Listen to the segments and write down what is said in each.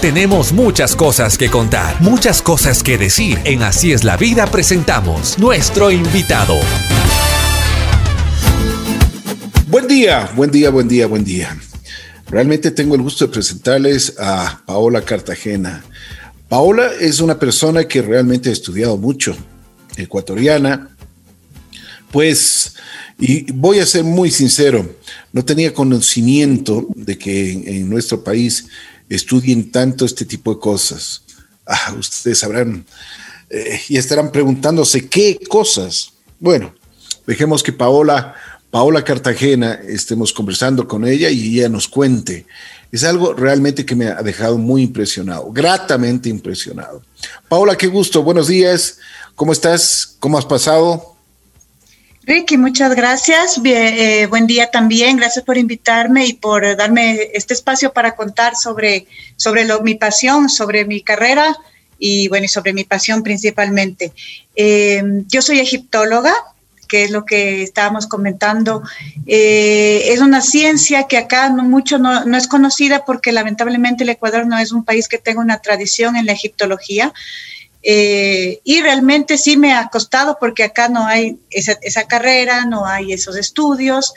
tenemos muchas cosas que contar, muchas cosas que decir. En Así es la vida presentamos nuestro invitado. Buen día, buen día, buen día, buen día. Realmente tengo el gusto de presentarles a Paola Cartagena. Paola es una persona que realmente ha estudiado mucho, ecuatoriana, pues, y voy a ser muy sincero, no tenía conocimiento de que en, nuestro país estudien tanto este tipo de cosas. Ah, ustedes sabrán eh, y estarán preguntándose qué cosas. Bueno, dejemos que Paola, Paola Cartagena, estemos conversando con ella y ella nos cuente. Es algo realmente que me ha dejado muy impresionado, gratamente impresionado. Paola, qué gusto, buenos días, ¿cómo estás? ¿Cómo has pasado? Ricky, muchas gracias. Eh, buen día también. Gracias por invitarme y por darme este espacio para contar sobre, sobre mi pasión, sobre mi carrera y bueno, y sobre mi pasión principalmente. Eh, yo soy egiptóloga, que es lo que estábamos comentando. Eh, es una ciencia que acá no, mucho no, no, es conocida porque lamentablemente el Ecuador no es un país que tenga una tradición en la egiptología. Eh, y realmente sí me ha costado porque acá no hay esa, carrera, no hay esos estudios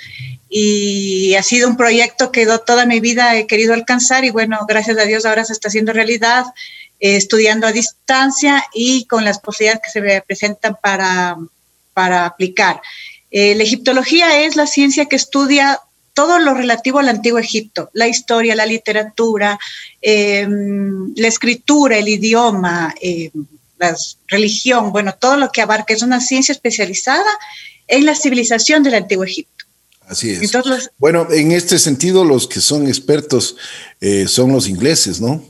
y ha sido un proyecto que toda mi vida he querido alcanzar y bueno, gracias a Dios ahora se está haciendo realidad, eh, estudiando a distancia y con las posibilidades que se me presentan para, para aplicar. Eh, la egiptología es la ciencia que estudia todo lo relativo al antiguo Egipto, la historia, la literatura, la escritura, el idioma, la religión, bueno, todo lo que abarca es una ciencia especializada en la civilización del Antiguo Egipto. Así es. bueno, en este sentido, los que son expertos eh, son los ingleses, ¿no?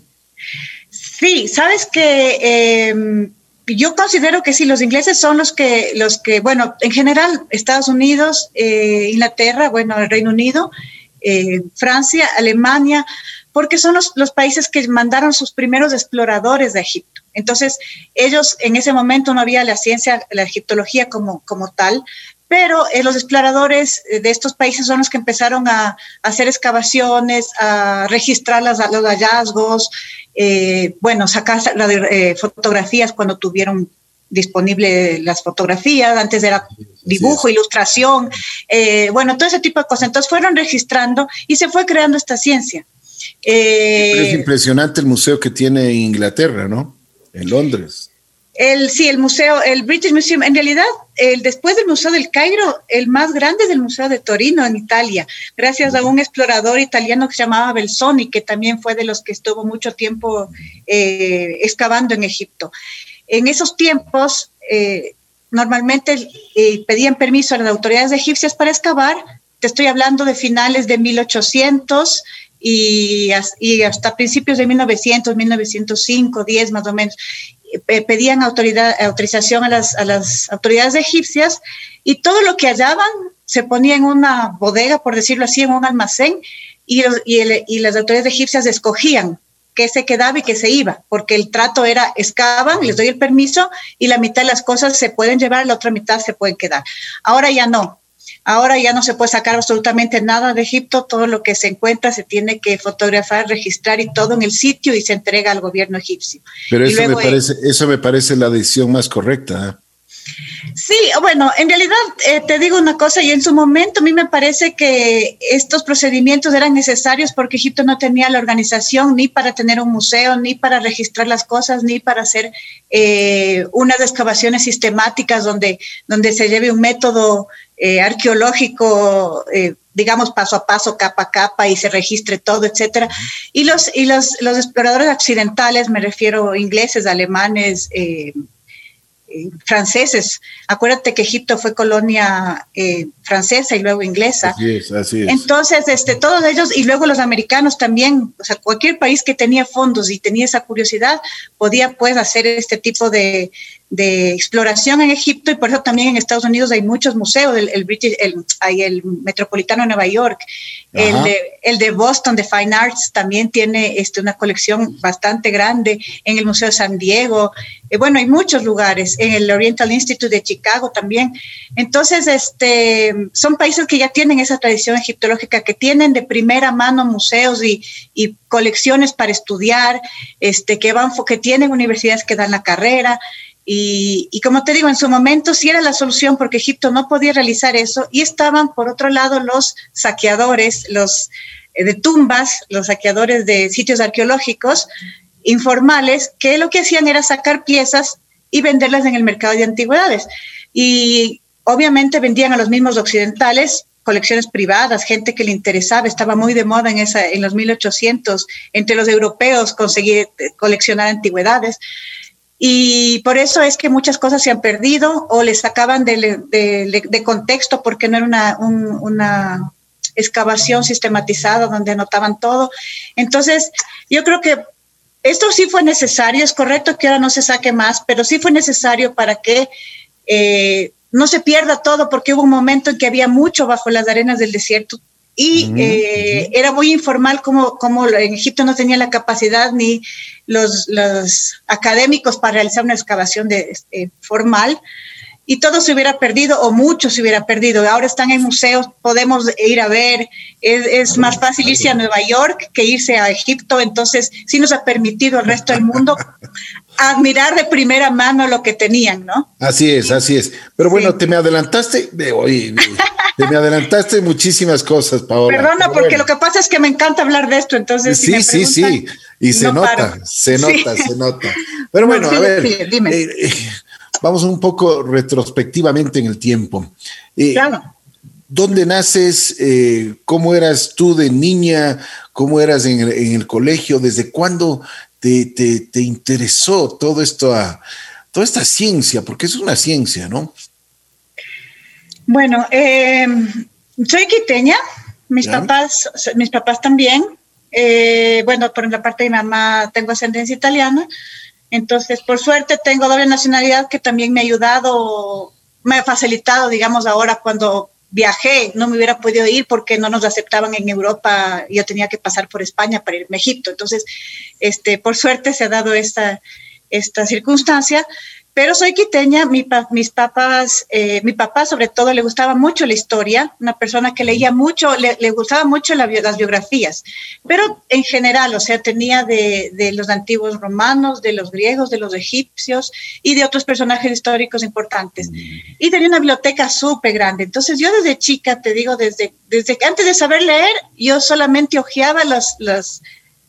Sí, sabes que em, yo considero que sí, los ingleses son los que, los que, bueno, en general, Estados Unidos, eh, Inglaterra, bueno, el Reino Unido, eh, Francia, Alemania, porque son los, los, países que mandaron sus primeros exploradores de Egipto. Entonces, ellos en ese momento no había la ciencia, la egiptología como, como tal, pero eh, los exploradores eh, de estos países son los que empezaron a, hacer excavaciones, a registrar las, los hallazgos, eh, bueno, sacar fotografías cuando tuvieron disponible las fotografías, antes era dibujo, ilustración, bueno, todo ese tipo de cosas. Entonces fueron registrando y se fue creando esta ciencia. es impresionante el museo que tiene Inglaterra, ¿no? En Londres. El, sí, el museo, el British Museum, en realidad, el, después del Museo del Cairo, el más grande es el Museo de Torino, en Italia, gracias a un explorador italiano que se llamaba Belsoni, que también fue de los que estuvo mucho tiempo eh, excavando en Egipto. En esos tiempos, eh, normalmente eh, pedían permiso a las autoridades egipcias para excavar, te estoy hablando de finales de 1800, y, hasta principios de 1900, 1905, 10 más o menos, eh, pedían autoridad, autorización a las, autoridades egipcias y todo lo que hallaban se ponía en una bodega, por decirlo así, en un almacén y, y, las autoridades egipcias escogían qué se quedaba y qué se iba, porque el trato era excavan, les doy el permiso y la mitad de las cosas se pueden llevar, la otra mitad se pueden quedar. Ahora ya no, Ahora ya no se puede sacar absolutamente nada de Egipto, todo lo que se encuentra se tiene que fotografar, registrar y todo en el sitio y se entrega al gobierno egipcio. Pero eso, me, parece, eso me parece la decisión más correcta. Sí, bueno, en realidad eh, te digo una cosa, y en su momento a mí me parece que estos procedimientos eran necesarios porque Egipto no tenía la organización ni para tener un museo, ni para registrar las cosas, ni para hacer eh, unas excavaciones sistemáticas donde, donde se lleve un método eh, arqueológico, digamos, paso a paso, capa a capa, y se registre todo, etcétera. Y los, y los, los exploradores occidentales, me refiero ingleses, alemanes, eh, franceses. Acuérdate que Egipto fue colonia eh, francesa y luego inglesa. Así es, así es. Entonces, este, todos ellos, y luego los americanos también, o sea, cualquier país que tenía fondos y tenía esa curiosidad, podía pues hacer este tipo de, de exploración en Egipto y por eso también en Estados Unidos hay muchos museos, el, el, British, el, hay el Metropolitano de Nueva York, el de, el de, Boston de Fine Arts también tiene este, una colección bastante grande, en el Museo de San Diego, eh, bueno, hay muchos lugares, en el Oriental Institute de Chicago también. Entonces, este, son países que ya tienen esa tradición egiptológica, que tienen de primera mano museos y, y colecciones para estudiar, este, que, van, que tienen universidades que dan la carrera. Y, como te digo, en su momento sí era la solución porque Egipto no podía realizar eso y estaban, por otro lado, los saqueadores, los eh, de tumbas, los saqueadores de sitios arqueológicos informales, que lo que hacían era sacar piezas y venderlas en el mercado de antigüedades. Y obviamente vendían a los mismos occidentales colecciones privadas, gente que le interesaba, estaba muy de moda en, esa, en los 1800 entre los europeos conseguir eh, coleccionar antigüedades. Y por eso es que muchas cosas se han perdido o les sacaban de, de, contexto porque no era una, una excavación sistematizada donde anotaban todo. Entonces, yo creo que esto sí fue necesario, es correcto que ahora no se saque más, pero sí fue necesario para que eh, no se pierda todo, porque hubo un momento en que había mucho bajo las arenas del desierto, y eh, era muy informal como, como en Egipto no tenía la capacidad ni los, los académicos para realizar una excavación de, este, formal y todo se hubiera perdido o mucho se hubiera perdido. Ahora están en museos, podemos ir a ver, es, es, más fácil irse a Nueva York que irse a Egipto, entonces sí nos ha permitido al resto del mundo admirar de primera mano lo que tenían, ¿no? Así es, así es. Pero bueno, te me adelantaste, oye, te me adelantaste muchísimas cosas, Paola. Perdona, porque lo que pasa es que me encanta hablar de esto, entonces. Sí, sí, sí, y se nota, se nota, se nota. Pero bueno, a ver, dime. Eh, eh, vamos un poco retrospectivamente en el tiempo. Eh, claro. ¿Dónde naces? ¿Cómo eras tú de niña? ¿Cómo eras en el, en el colegio? ¿Desde cuándo te, te, te interesó todo esto a, toda esta ciencia? Porque es una ciencia, ¿no? Bueno, eh, soy quiteña, mis papás, mis papás también. Eh, bueno, por la parte de mi mamá tengo ascendencia italiana, entonces por suerte tengo doble nacionalidad que también me ha ayudado, me ha facilitado, digamos, ahora cuando viajé, no me hubiera podido ir porque no nos aceptaban en Europa, yo tenía que pasar por España para irme a Egipto. Entonces, este, por suerte se ha dado esta, esta circunstancia. Pero soy quiteña, mi mis papás, eh, mi papá sobre todo le gustaba mucho la historia, una persona que leía mucho, le, le gustaba mucho las biografías, pero en general, o sea, tenía de, de, los antiguos romanos, de los griegos, de los egipcios y de otros personajes históricos importantes. Y tenía una biblioteca súper grande. Entonces yo desde chica, te digo, desde, desde antes de saber leer, yo solamente hojeaba las, las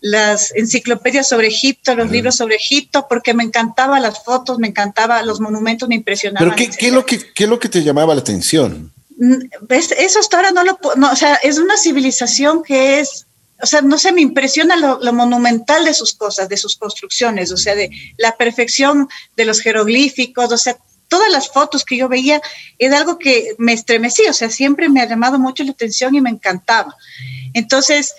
las enciclopedias sobre Egipto, los libros sobre Egipto, porque me encantaban las fotos, me encantaban los monumentos, me impresionaban. ¿Pero qué, qué es, lo que, qué es lo que te llamaba la atención? Mm, ¿Ves? Eso hasta ahora no lo no, o sea, es una civilización que es, o sea, no sé, me impresiona lo, lo, monumental de sus cosas, de sus construcciones, o sea, de la perfección de los jeroglíficos, o sea, todas las fotos que yo veía es algo que me estremecía, o sea, siempre me ha llamado mucho la atención y me encantaba. Entonces,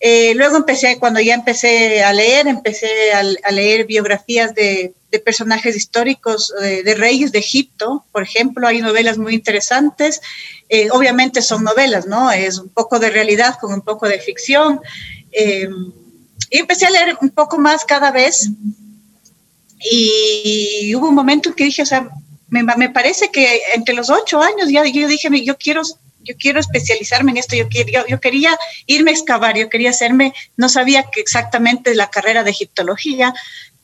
eh, luego empecé, cuando ya empecé a leer, empecé a, leer biografías de, personajes históricos, eh, de, reyes de Egipto, por ejemplo, hay novelas muy interesantes. Eh, obviamente son novelas, ¿no? Es un poco de realidad con un poco de ficción. y empecé a leer un poco más cada vez. Y hubo un momento en que dije, o sea, me, me parece que entre los ocho años ya yo dije, yo quiero yo quiero especializarme en esto, yo, quería, yo, quería irme a excavar, yo quería hacerme, no sabía que exactamente la carrera de egiptología,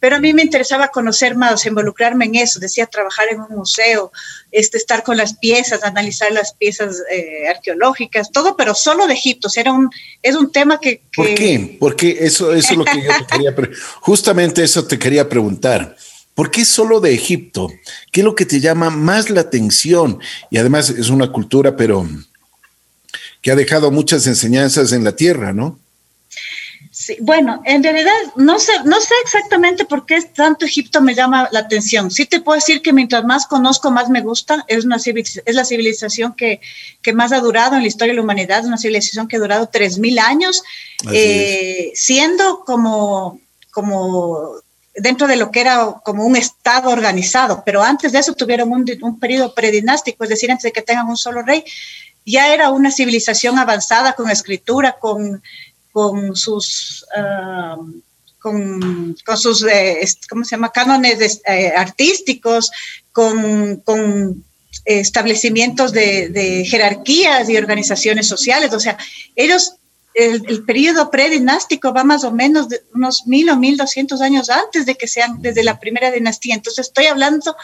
pero a mí me interesaba conocer más, involucrarme en eso, decía trabajar en un museo, este, estar con las piezas, analizar las piezas eh, arqueológicas, todo, pero solo de Egipto, o sea, era un, es un tema que, ¿Por qué? Porque eso, eso es lo que yo te quería, justamente eso te quería preguntar. ¿Por qué solo de Egipto? ¿Qué es lo que te llama más la atención? Y además es una cultura, pero que ha dejado muchas enseñanzas en la tierra, ¿no? Sí, bueno, en realidad no sé, no sé exactamente por qué tanto Egipto me llama la atención. Sí te puedo decir que mientras más conozco, más me gusta. Es, una es la civilización que, que más ha durado en la historia de la humanidad, es una civilización que ha durado 3.000 años, eh, siendo como, como dentro de lo que era como un estado organizado, pero antes de eso tuvieron un, un periodo predinástico, es decir, antes de que tengan un solo rey, ya era una civilización avanzada con escritura, con, con sus... Ah, con, con, sus, eh, ¿cómo se llama?, cánones eh, artísticos, con, con establecimientos de, de, jerarquías y organizaciones sociales. O sea, ellos el, periodo predinástico va más o menos de unos mil o mil doscientos años antes de que sean desde la primera dinastía. Entonces estoy hablando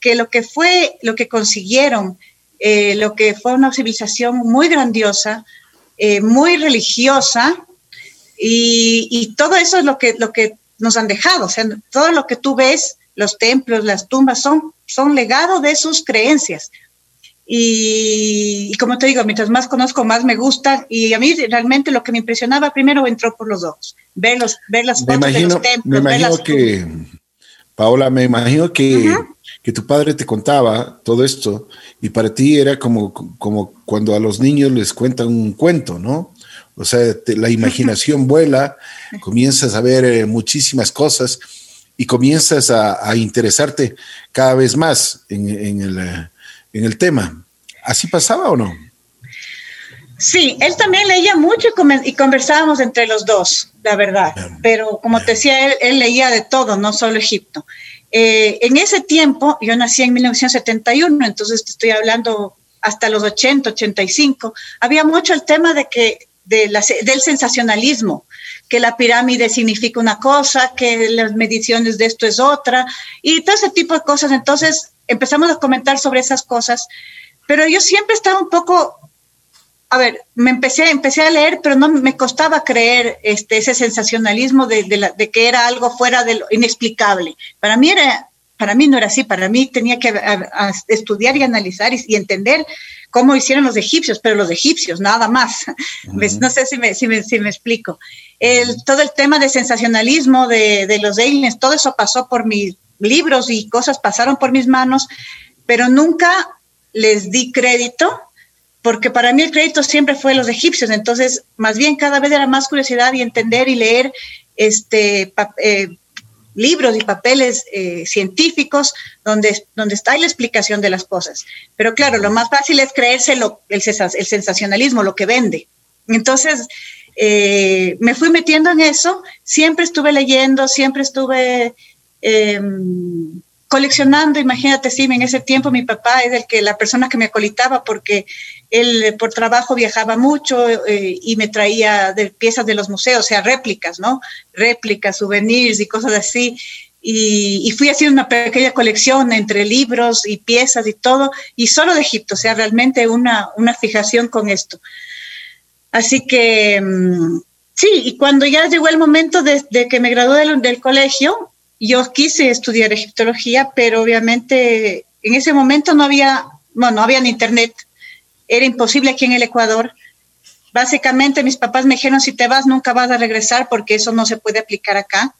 que lo que fue, lo que consiguieron, eh, lo que fue una civilización muy grandiosa, eh, muy religiosa, y, y, todo eso es lo que, lo que nos han dejado. O sea, todo lo que tú ves, los templos, las tumbas, son, son legado de sus creencias. Y, como te digo, mientras más conozco, más me gusta. Y a mí realmente lo que me impresionaba primero entró por los ojos. Ver, los, ver las fotos de los templos. Me imagino que, Paola, me imagino que, que tu padre te contaba todo esto y para ti era como, como cuando a los niños les cuentan un cuento, ¿no? O sea, la imaginación vuela, comienzas a ver eh, muchísimas cosas y comienzas a, interesarte cada vez más en, en el eh, en el tema. ¿Así pasaba o no? Sí, él también leía mucho y, conversábamos entre los dos, la verdad. Pero como te decía, él, leía de todo, no solo Egipto. Eh, en ese tiempo, yo nací en 1971, entonces te estoy hablando hasta los 80, 85, había mucho el tema de que de del sensacionalismo, que la pirámide significa una cosa, que las mediciones de esto es otra, y todo ese tipo de cosas. Entonces, empezamos a comentar sobre esas cosas, pero yo siempre estaba un poco, a ver, me empecé, empecé a leer, pero no me costaba creer este, ese sensacionalismo de, de, que era algo fuera de lo inexplicable. Para mí era, para mí no era así, para mí tenía que estudiar y analizar y, entender cómo hicieron los egipcios, pero los egipcios, nada más. No sé si me, si me, si me explico. El, todo el tema de sensacionalismo de, de, los aliens, todo eso pasó por mi, libros y cosas pasaron por mis manos, pero nunca les di crédito, porque para mí el crédito siempre fue los egipcios, entonces más bien cada vez era más curiosidad y entender y leer este, eh, libros y papeles eh, científicos donde, donde está la explicación de las cosas. Pero claro, lo más fácil es creerse el sensacionalismo, lo que vende. Entonces, eh, me fui metiendo en eso, siempre estuve leyendo, siempre estuve Em, coleccionando, imagínate, sí, en ese tiempo mi papá es el que, la persona que me acolitaba porque él por trabajo viajaba mucho eh, y me traía de piezas de los museos, o sea, réplicas, ¿no? Réplicas, souvenirs y cosas así. Y, y, fui haciendo una pequeña colección entre libros y piezas y todo, y solo de Egipto, o sea, realmente una, una fijación con esto. Así que, em, sí, y cuando ya llegó el momento de, de que me gradué del, del colegio, yo quise estudiar egiptología, pero obviamente en ese momento no había, bueno, no había internet, era imposible aquí en el Ecuador. Básicamente mis papás me dijeron, si te vas nunca vas a regresar porque eso no se puede aplicar acá.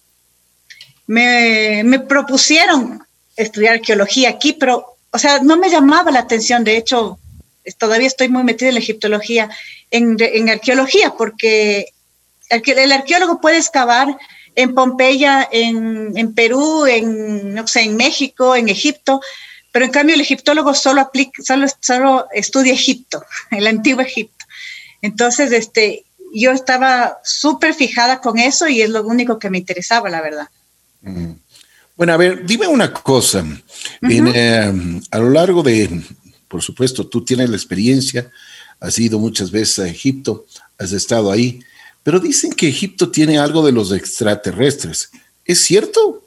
Me, propusieron estudiar arqueología aquí, pero, o sea, no me llamaba la atención. De hecho, todavía estoy muy metida en la egiptología, en arqueología, porque el arqueólogo puede excavar en Pompeya, en, Perú, en, no sé, en México, en Egipto, pero en cambio el egiptólogo solo, aplica, solo, solo estudia Egipto, el antiguo Egipto. Entonces, este, yo estaba súper fijada con eso y es lo único que me interesaba, la verdad. Mm. Bueno, a ver, dime una cosa. Eh, a lo largo de, por supuesto, tú tienes la experiencia, has ido muchas veces a Egipto, has estado ahí. Pero dicen que Egipto tiene algo de los extraterrestres. ¿Es cierto?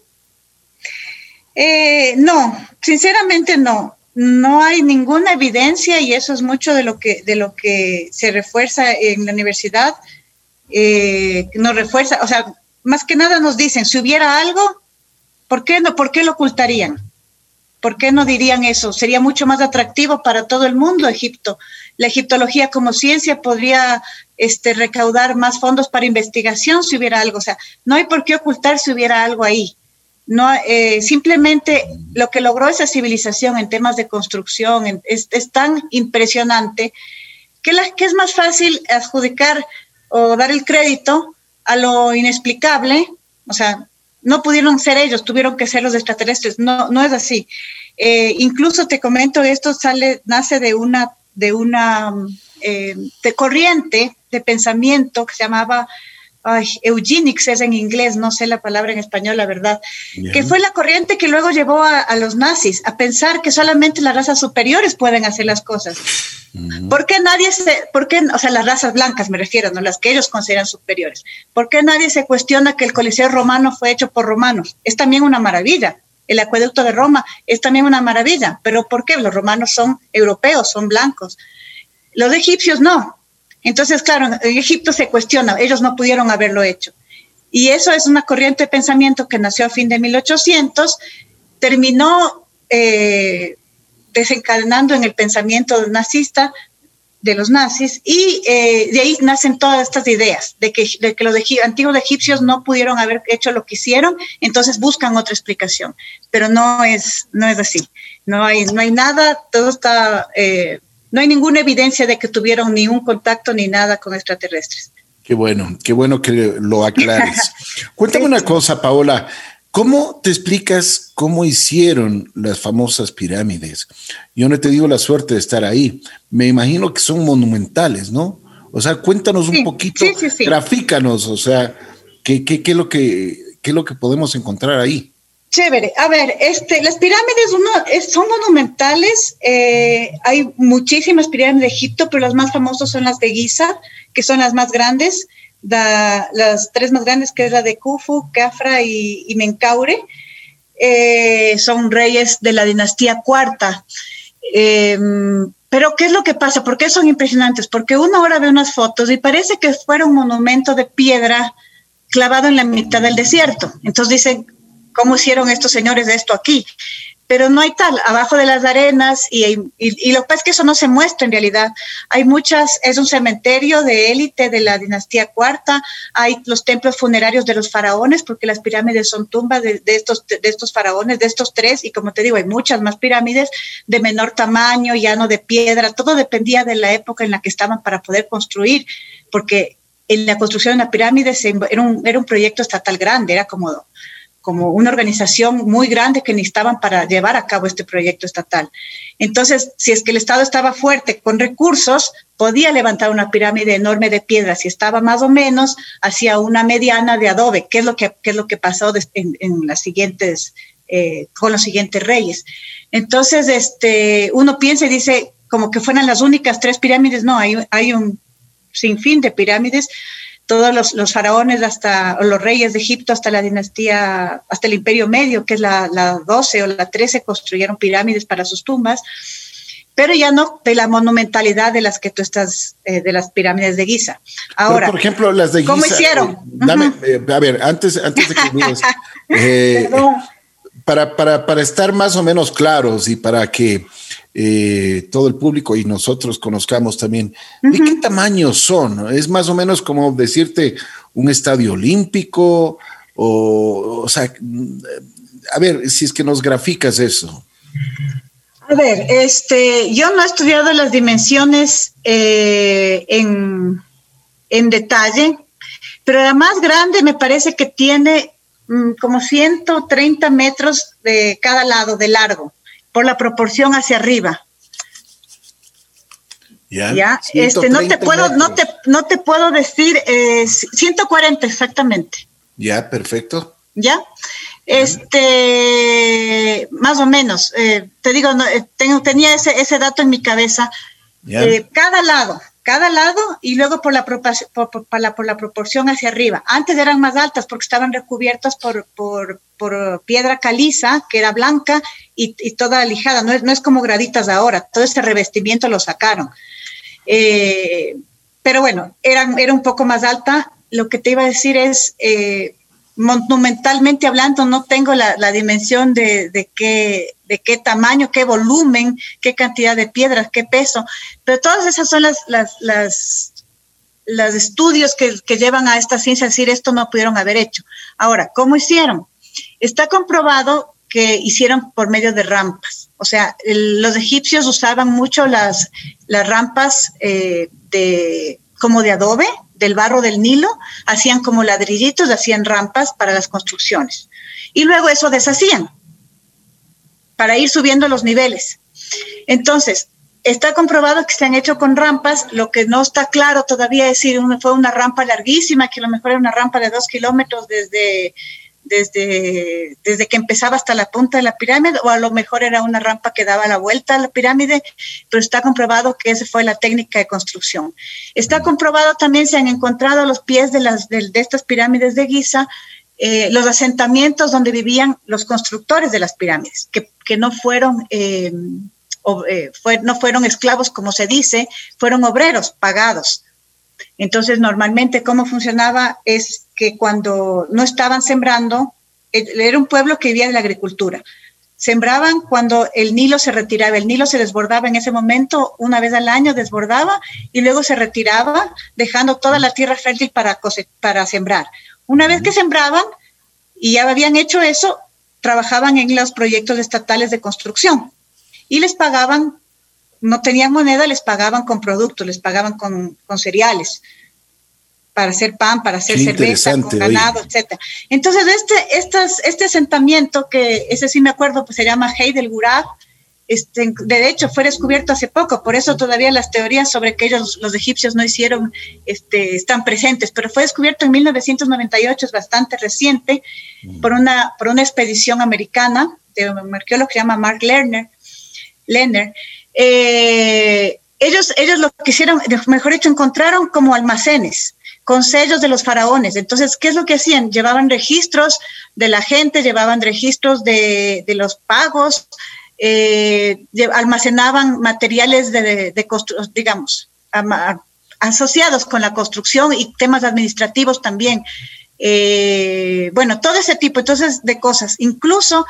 Eh, no, sinceramente no. No hay ninguna evidencia y eso es mucho de lo que, de lo que se refuerza en la universidad. Eh, nos refuerza, o sea, más que nada nos dicen, si hubiera algo, ¿por qué, no, ¿por qué lo ocultarían? ¿Por qué no dirían eso? Sería mucho más atractivo para todo el mundo Egipto. La egiptología como ciencia podría este, recaudar más fondos para investigación si hubiera algo. O sea, no hay por qué ocultar si hubiera algo ahí. No, eh, simplemente lo que logró esa civilización en temas de construcción es, tan impresionante que, la, que es más fácil adjudicar o dar el crédito a lo inexplicable, o sea, no pudieron ser ellos, tuvieron que ser los extraterrestres. No, no es así. Eh, incluso te comento, esto sale, nace de una, de una eh, de corriente de pensamiento que se llamaba ay, eugenics es en inglés, no sé la palabra en español, la verdad, que fue la corriente que luego llevó a, los nazis a pensar que solamente las razas superiores pueden hacer las cosas. ¿Por qué nadie se, por qué, o sea, las razas blancas me refiero, no las que ellos consideran superiores? ¿Por qué nadie se cuestiona que el Coliseo romano fue hecho por romanos? Es también una maravilla. El acueducto de Roma es también una maravilla, pero ¿por qué? Los romanos son europeos, son blancos. Los egipcios no, entonces, claro, Egipto se cuestiona, ellos no pudieron haberlo hecho. Y eso es una corriente de pensamiento que nació a fin de 1800, terminó eh, desencadenando en el pensamiento nazista de los nazis y eh, de ahí nacen todas estas ideas de que, de que los antiguos egipcios no pudieron haber hecho lo que hicieron, entonces buscan otra explicación, pero no es, no es así, no hay, no hay nada, todo está eh, no hay ninguna evidencia de que tuvieron ni un contacto ni nada con extraterrestres. Qué bueno, qué bueno que lo aclares. Cuéntame una cosa, Paola. ¿Cómo te explicas cómo hicieron las famosas pirámides? Yo no te digo la suerte de estar ahí. Me imagino que son monumentales, ¿no? O sea, cuéntanos un poquito, sí, grafícanos, o sea, ¿qué, qué, qué, lo que, ¿qué es lo que podemos encontrar ahí? Chévere. A ver, este, las pirámides son monumentales. Eh, hay muchísimas pirámides de Egipto, pero las más famosas son las de Giza, que son las más grandes. las tres más grandes, que es la de Khufu, Khafra y, Menkaure, eh, son reyes de la dinastía cuarta. Pero ¿qué es lo que pasa? ¿Por qué son impresionantes? Porque uno ahora ve unas fotos y parece que fuera un monumento de piedra clavado en la mitad del desierto. Entonces dicen, ¿cómo hicieron estos señores de esto aquí? Pero no hay tal, abajo de las arenas, y, lo que pasa es que eso no se muestra en realidad. Hay muchas, es un cementerio de élite de la dinastía cuarta, hay los templos funerarios de los faraones, porque las pirámides son tumbas de, estos, faraones, de estos tres, y como te digo, hay muchas más pirámides de menor tamaño, llano de piedra, todo dependía de la época en la que estaban para poder construir, porque en la construcción de una pirámide era, un, era un proyecto estatal grande, era como como una organización muy grande que necesitaban para llevar a cabo este proyecto estatal. Entonces, si es que el Estado estaba fuerte con recursos, podía levantar una pirámide enorme de piedra. Si estaba más o menos, hacía una mediana de adobe, que es lo que, es lo que pasó en, las siguientes, eh, con los siguientes reyes. Entonces, este, uno piensa y dice, como que fueran las únicas tres pirámides. No, hay, hay un sinfín de pirámides todos los, faraones hasta los reyes de Egipto hasta la dinastía, hasta el imperio medio, que es la, la 12 o la 13, construyeron pirámides para sus tumbas, pero ya no de la monumentalidad de las que tú estás, eh, de las pirámides de Giza. Ahora, por ejemplo, las de Giza. ¿Cómo hicieron? Dame, eh, a ver, antes, antes de que eh, para, para, para estar más o menos claros y para que eh, todo el público y nosotros conozcamos también. ¿De qué tamaño son? Es más o menos como decirte un estadio olímpico o, o sea, a ver, si es que nos graficas eso. A ver, este, yo no he estudiado las dimensiones eh, en, en, detalle, pero la más grande me parece que tiene mm, como 130 metros de cada lado de largo por la proporción hacia arriba. Ya, este, no te puedo, no te, no te puedo decir, 140 eh, exactamente. Ya, perfecto. Ya, este, más o menos, eh, te digo, eh, tengo, tenía ese, ese dato en mi cabeza. cada lado, cada lado y luego por la, por, la, por la proporción hacia arriba. Antes eran más altas porque estaban recubiertas por, por, piedra caliza, que era blanca y, toda lijada, no es, no es, como graditas ahora, todo ese revestimiento lo sacaron. Eh, pero bueno, era, era un poco más alta. Lo que te iba a decir es, eh, monumentalmente hablando, no tengo la, dimensión de, qué, de qué tamaño, qué volumen, qué cantidad de piedras, qué peso, pero todas esas son las, las, estudios que, que, llevan a esta ciencia a decir esto no pudieron haber hecho. Ahora, ¿cómo hicieron? Está comprobado que hicieron por medio de rampas. O sea, los egipcios usaban mucho las, las rampas eh, de, como de adobe, del barro del Nilo, hacían como ladrillitos, hacían rampas para las construcciones. Y luego eso deshacían para ir subiendo los niveles. Entonces, está comprobado que se han hecho con rampas, lo que no está claro todavía es si fue una rampa larguísima, que a lo mejor era una rampa de dos kilómetros desde desde, desde que empezaba hasta la punta de la pirámide, o a lo mejor era una rampa que daba la vuelta a la pirámide, pero está comprobado que esa fue la técnica de construcción. Está comprobado también, se han encontrado los pies de, las, de, estas pirámides de Giza, eh, los asentamientos donde vivían los constructores de las pirámides, que, que no fueron... Eh, eh, fue, no fueron esclavos como se dice, fueron obreros pagados entonces, normalmente, ¿cómo funcionaba? Es que cuando no estaban sembrando, eh, era un pueblo que vivía de la agricultura. Sembraban cuando el Nilo se retiraba, el Nilo se desbordaba en ese momento, una vez al año desbordaba y luego se retiraba, dejando toda la tierra fértil para, para sembrar. Una vez que sembraban y ya habían hecho eso, trabajaban en los proyectos estatales de construcción y les pagaban no tenían moneda, les pagaban con productos, les pagaban con, cereales para hacer pan, para hacer cerveza, con ganado, etc. Entonces, este, estas, este asentamiento, que ese sí me acuerdo, pues se llama Hey del Gurab, este, de hecho fue descubierto hace poco, por eso todavía las teorías sobre que ellos, los egipcios, no hicieron, este, están presentes, pero fue descubierto en 1998, es bastante reciente, mm. por, una, por una expedición americana de un arqueólogo que se llama Mark Lerner, Lerner eh, ellos, ellos lo que hicieron, mejor dicho, encontraron como almacenes con sellos de los faraones. Entonces, ¿qué es lo que hacían? Llevaban registros de la gente, llevaban registros de, los pagos, eh, almacenaban materiales de, de, digamos, asociados con la construcción y temas administrativos también. Eh, bueno, todo ese tipo entonces de cosas. Incluso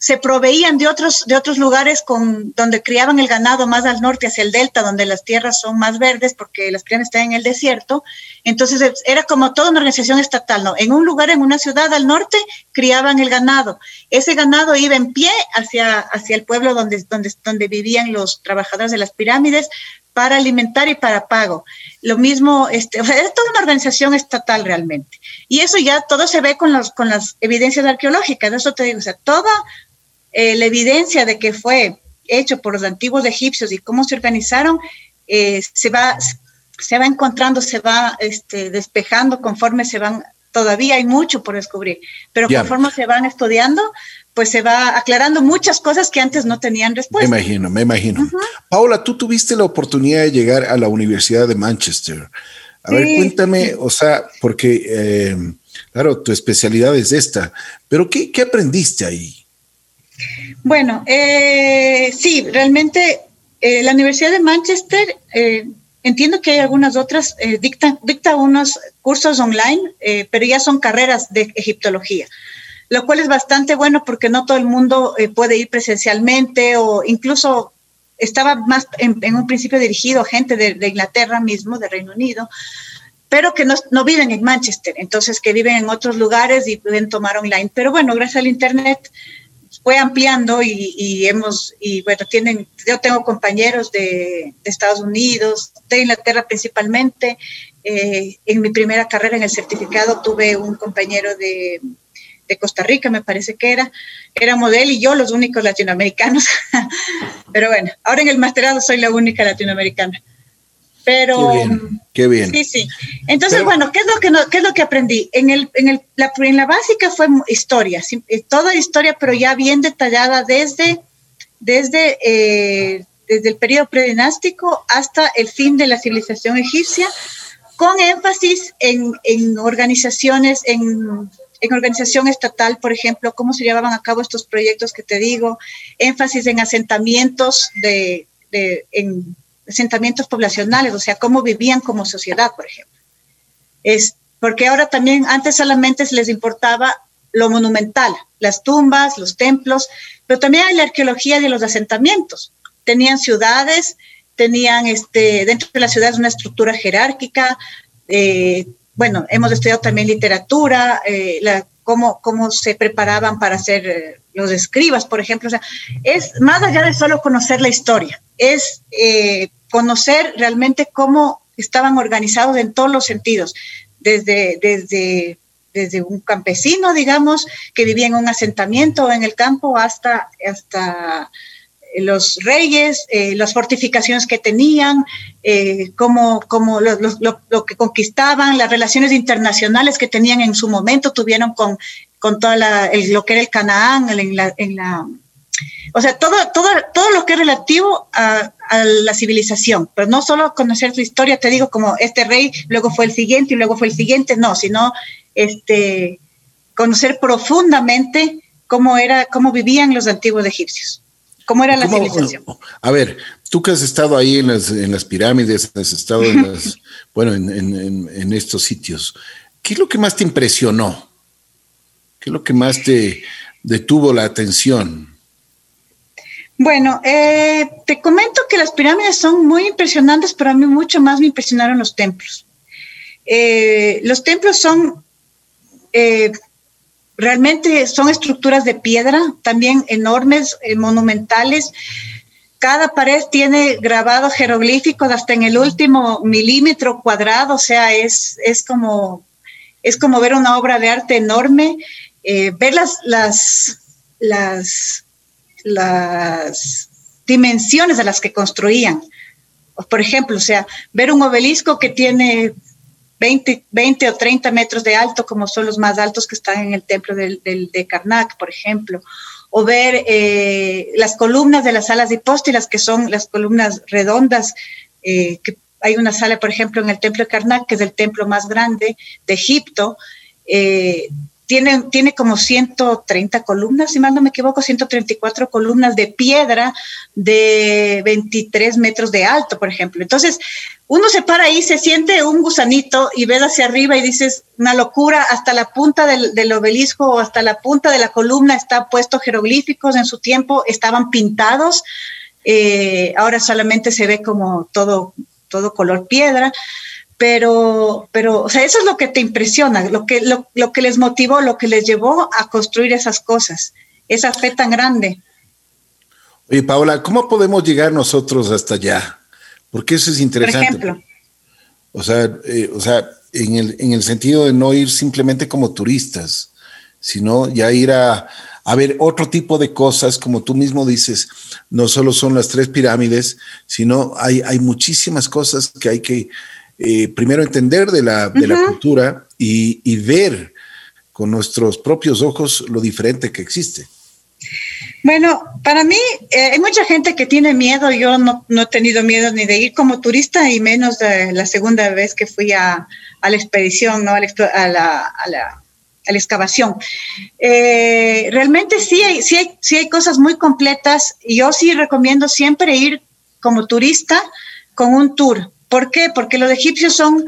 se proveían de otros, de otros lugares con, donde criaban el ganado más al norte, hacia el delta, donde las tierras son más verdes, porque las pirámides están en el desierto. Entonces era como toda una organización estatal, ¿no? En un lugar, en una ciudad al norte, criaban el ganado. Ese ganado iba en pie hacia, hacia el pueblo donde, donde, donde vivían los trabajadores de las pirámides para alimentar y para pago. Lo mismo, este, es toda una organización estatal realmente. Y eso ya todo se ve con, los, con las evidencias arqueológicas, eso te digo, o sea, toda eh, la evidencia de que fue hecho por los antiguos egipcios y cómo se organizaron, eh, se, va, se va encontrando, se va este, despejando conforme se van, todavía hay mucho por descubrir, pero conforme se van estudiando, pues se va aclarando muchas cosas que antes no tenían respuesta. Me imagino, me imagino. Paula, tú tuviste la oportunidad de llegar a la Universidad de Manchester. A ver, cuéntame, o sea, porque, eh, claro, tu especialidad es esta, pero ¿qué, qué aprendiste ahí? Bueno, eh, sí, realmente eh, la Universidad de Manchester, eh, entiendo que hay algunas otras, dicta, dicta unos cursos online, pero ya son carreras de egiptología, lo cual es bastante bueno porque no todo el mundo puede ir presencialmente o incluso estaba más en, un principio dirigido a gente de, de, Inglaterra mismo, de Reino Unido, pero que no, no, viven en Manchester, entonces que viven en otros lugares y pueden tomar online. Pero bueno, gracias al Internet fue ampliando y, hemos, y bueno, tienen, yo tengo compañeros de, Estados Unidos, de Inglaterra principalmente. Eh, en mi primera carrera en el certificado tuve un compañero de, Costa Rica, me parece que era, éramos él y yo los únicos latinoamericanos. Pero bueno, ahora en el masterado soy la única latinoamericana. Pero. Qué bien. Sí, sí. Entonces, bueno, ¿qué es, lo que qué es lo que aprendí? En, el, en, el, la, en la básica fue historia, eh, toda historia, pero ya bien detallada desde, desde, eh, desde el periodo predinástico hasta el fin de la civilización egipcia, con énfasis en, en organizaciones, en en organización estatal, por ejemplo, cómo se llevaban a cabo estos proyectos que te digo, énfasis en asentamientos de, de en asentamientos poblacionales, o sea, cómo vivían como sociedad, por ejemplo. Es porque ahora también, antes solamente les importaba lo monumental, las tumbas, los templos, pero también la arqueología de los asentamientos. Tenían ciudades, tenían este, dentro de las ciudades una estructura jerárquica. Eh, bueno, hemos estudiado también literatura, eh, cómo, cómo se preparaban para ser eh, los escribas, por ejemplo. O sea, es más allá de solo conocer la historia, es conocer realmente cómo estaban organizados en todos los sentidos, desde, desde, desde un campesino, digamos, que vivía en un asentamiento en el campo, hasta, hasta los reyes, eh, las fortificaciones que tenían, eh, cómo, lo, que conquistaban, las relaciones internacionales que tenían en su momento, tuvieron con, con toda lo que era el Canaán, en en la o sea, todo, todo, todo lo que es relativo a, la civilización, pero no solo conocer su historia, te digo, como este rey, luego fue el siguiente y luego fue el siguiente, no, sino este, conocer profundamente cómo, era, cómo vivían los antiguos egipcios. ¿Cómo era la civilización? A ver, tú que has estado ahí en las, en las pirámides, has estado en las, bueno, en, en, en, estos sitios, ¿qué es lo que más te impresionó? ¿Qué es lo que más te detuvo la atención? Bueno, eh, te comento que las pirámides son muy impresionantes, pero a mí mucho más me impresionaron los templos. Eh, los templos son eh, realmente son estructuras de piedra, también enormes, monumentales. Cada pared tiene grabado jeroglíficos hasta en el último milímetro cuadrado, o sea, es, es, como, es como ver una obra de arte enorme. ver las, las, las las dimensiones a las que construían. Por ejemplo, o sea, ver un obelisco que tiene 20, 20 o 30 metros de alto, como son los más altos que están en el templo de Karnak, por ejemplo, o ver eh, las columnas de las salas de hipóstilas, que son las columnas redondas, eh, hay una sala, por ejemplo, en el templo de Karnak, que es el templo más grande de Egipto, eh, tiene, como 130 columnas, si mal no me equivoco, 134 columnas de piedra de 23 metros de alto, por ejemplo. Entonces, uno se para ahí, se siente un gusanito y ves hacia arriba y dices, una locura, hasta la punta del, obelisco o hasta la punta de la columna está puesto jeroglíficos, en su tiempo estaban pintados, eh, ahora solamente se ve como todo, todo color piedra pero, pero, o sea, eso es lo que te impresiona, lo que, lo, lo, que les motivó, lo que les llevó a construir esas cosas, esa fe tan grande. Oye, Paola, ¿cómo podemos llegar nosotros hasta allá? Porque eso es interesante. Por ejemplo. O sea, eh, o sea en, el, en el sentido de no ir simplemente como turistas, sino ya ir a, a ver otro tipo de cosas, como tú mismo dices, no solo son las tres pirámides, sino hay, hay muchísimas cosas que hay que eh, primero entender de la, de la cultura y, ver con nuestros propios ojos lo diferente que existe. Bueno, para mí eh, hay mucha gente que tiene miedo. Yo no, no, he tenido miedo ni de ir como turista y menos de la segunda vez que fui a, a la expedición, ¿no? a, la, a, la, a, la, excavación. Eh, realmente sí hay, sí, hay, sí hay cosas muy completas y yo sí recomiendo siempre ir como turista con un tour ¿Por qué? Porque los egipcios son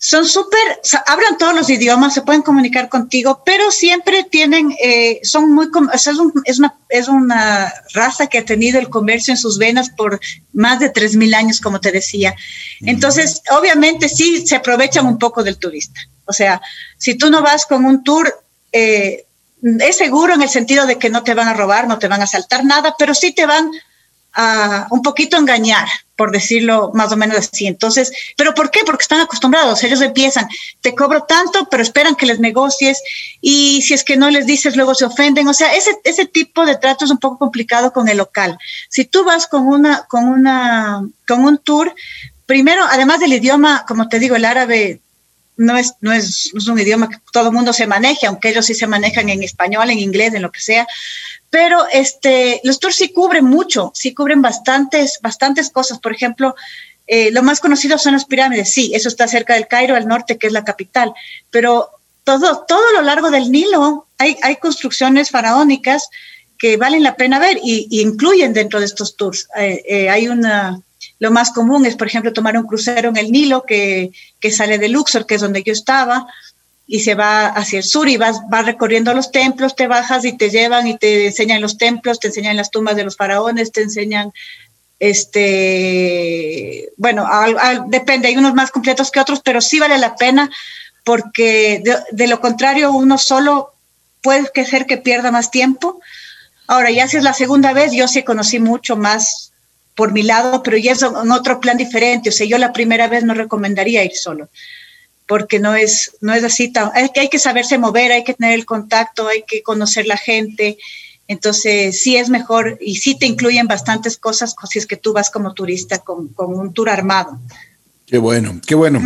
son súper, hablan todos los idiomas, se pueden comunicar contigo, pero siempre tienen, eh, son muy, es, es, una, es una raza que ha tenido el comercio en sus venas por más de 3.000 años, como te decía. Entonces, obviamente sí se aprovechan un poco del turista. O sea, si tú no vas con un tour, eh, es seguro en el sentido de que no te van a robar, no te van a saltar nada, pero sí te van un poquito engañar, por decirlo más o menos así. Entonces, ¿pero por qué? Porque están acostumbrados. Ellos empiezan, te cobro tanto, pero esperan que les negocies y si es que no les dices, luego se ofenden. O sea, ese, ese tipo de trato es un poco complicado con el local. Si tú vas con una, con una, con un tour, primero, además del idioma, como te digo, el árabe no es, no es, no es un idioma que todo el mundo se maneje, aunque ellos sí se manejan en español, en inglés, en lo que sea, pero este, los tours sí cubren mucho, sí cubren bastantes, bastantes cosas. Por ejemplo, eh, lo más conocido son las pirámides. Sí, eso está cerca del Cairo, al norte, que es la capital. Pero todo, todo lo largo del Nilo hay, construcciones faraónicas que valen la pena ver y, incluyen dentro de estos tours. Eh, eh, hay una, lo más común es, por ejemplo, tomar un crucero en el Nilo que sale de Luxor, que es donde yo estaba, y se va hacia el sur y vas, vas recorriendo los templos, te bajas y te llevan y te enseñan los templos, te enseñan las tumbas de los faraones, te enseñan, este, bueno, depende, hay unos más completos que otros, pero sí vale la pena porque de, lo contrario uno solo puede ser que pierda más tiempo. Ahora, ya si es la segunda vez, yo sí conocí mucho más por mi lado, pero ya es otro plan diferente. O sea, yo la primera vez no recomendaría ir solo, porque no es, no es así tan, hay que, hay que saberse mover, hay que tener el contacto, hay que conocer la gente. Entonces, sí es mejor y sí te incluyen bastantes cosas si es que tú vas como turista con, con un tour armado. Qué bueno, qué bueno.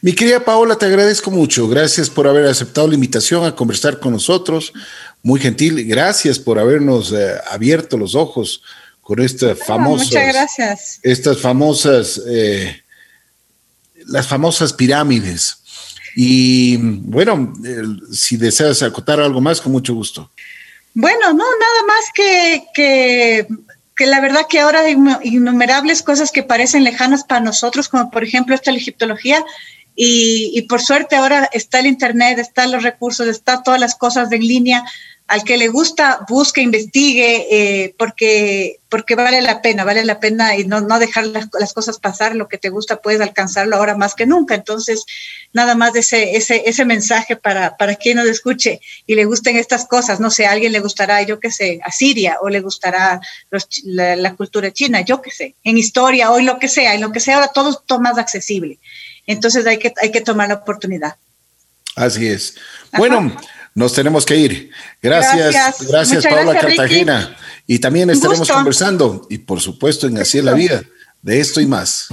Mi querida Paola, te agradezco mucho. Gracias por haber aceptado la invitación a conversar con nosotros. Muy gentil. Gracias por habernos eh, abierto los ojos con estas famosas. Muchas gracias. Estas famosas, eh, las famosas pirámides. Y bueno, si deseas acotar algo más, con mucho gusto. Bueno, no, nada más que, que que la verdad que ahora hay innumerables cosas que parecen lejanas para nosotros, como por ejemplo esta egiptología, y, y, por suerte ahora está el Internet, están los recursos, está todas las cosas en línea al que le gusta, busque, investigue, eh, porque, porque vale la pena, vale la pena y no, no dejar las, cosas pasar, lo que te gusta puedes alcanzarlo ahora más que nunca. Entonces, nada más ese, ese, ese mensaje para, para quien nos escuche y le gusten estas cosas, no sé, a alguien le gustará, yo qué sé, a Siria o le gustará los, la, la, cultura china, yo qué sé, en historia o en lo que sea, en lo que sea, ahora todo es más accesible. Entonces hay que, hay que tomar la oportunidad. Así es. Ajá. Bueno nos tenemos que ir. Gracias, gracias, gracias Paula gracias, Cartagena. Ricky. Y también estaremos conversando, y por supuesto en Así es la vida, de esto y más.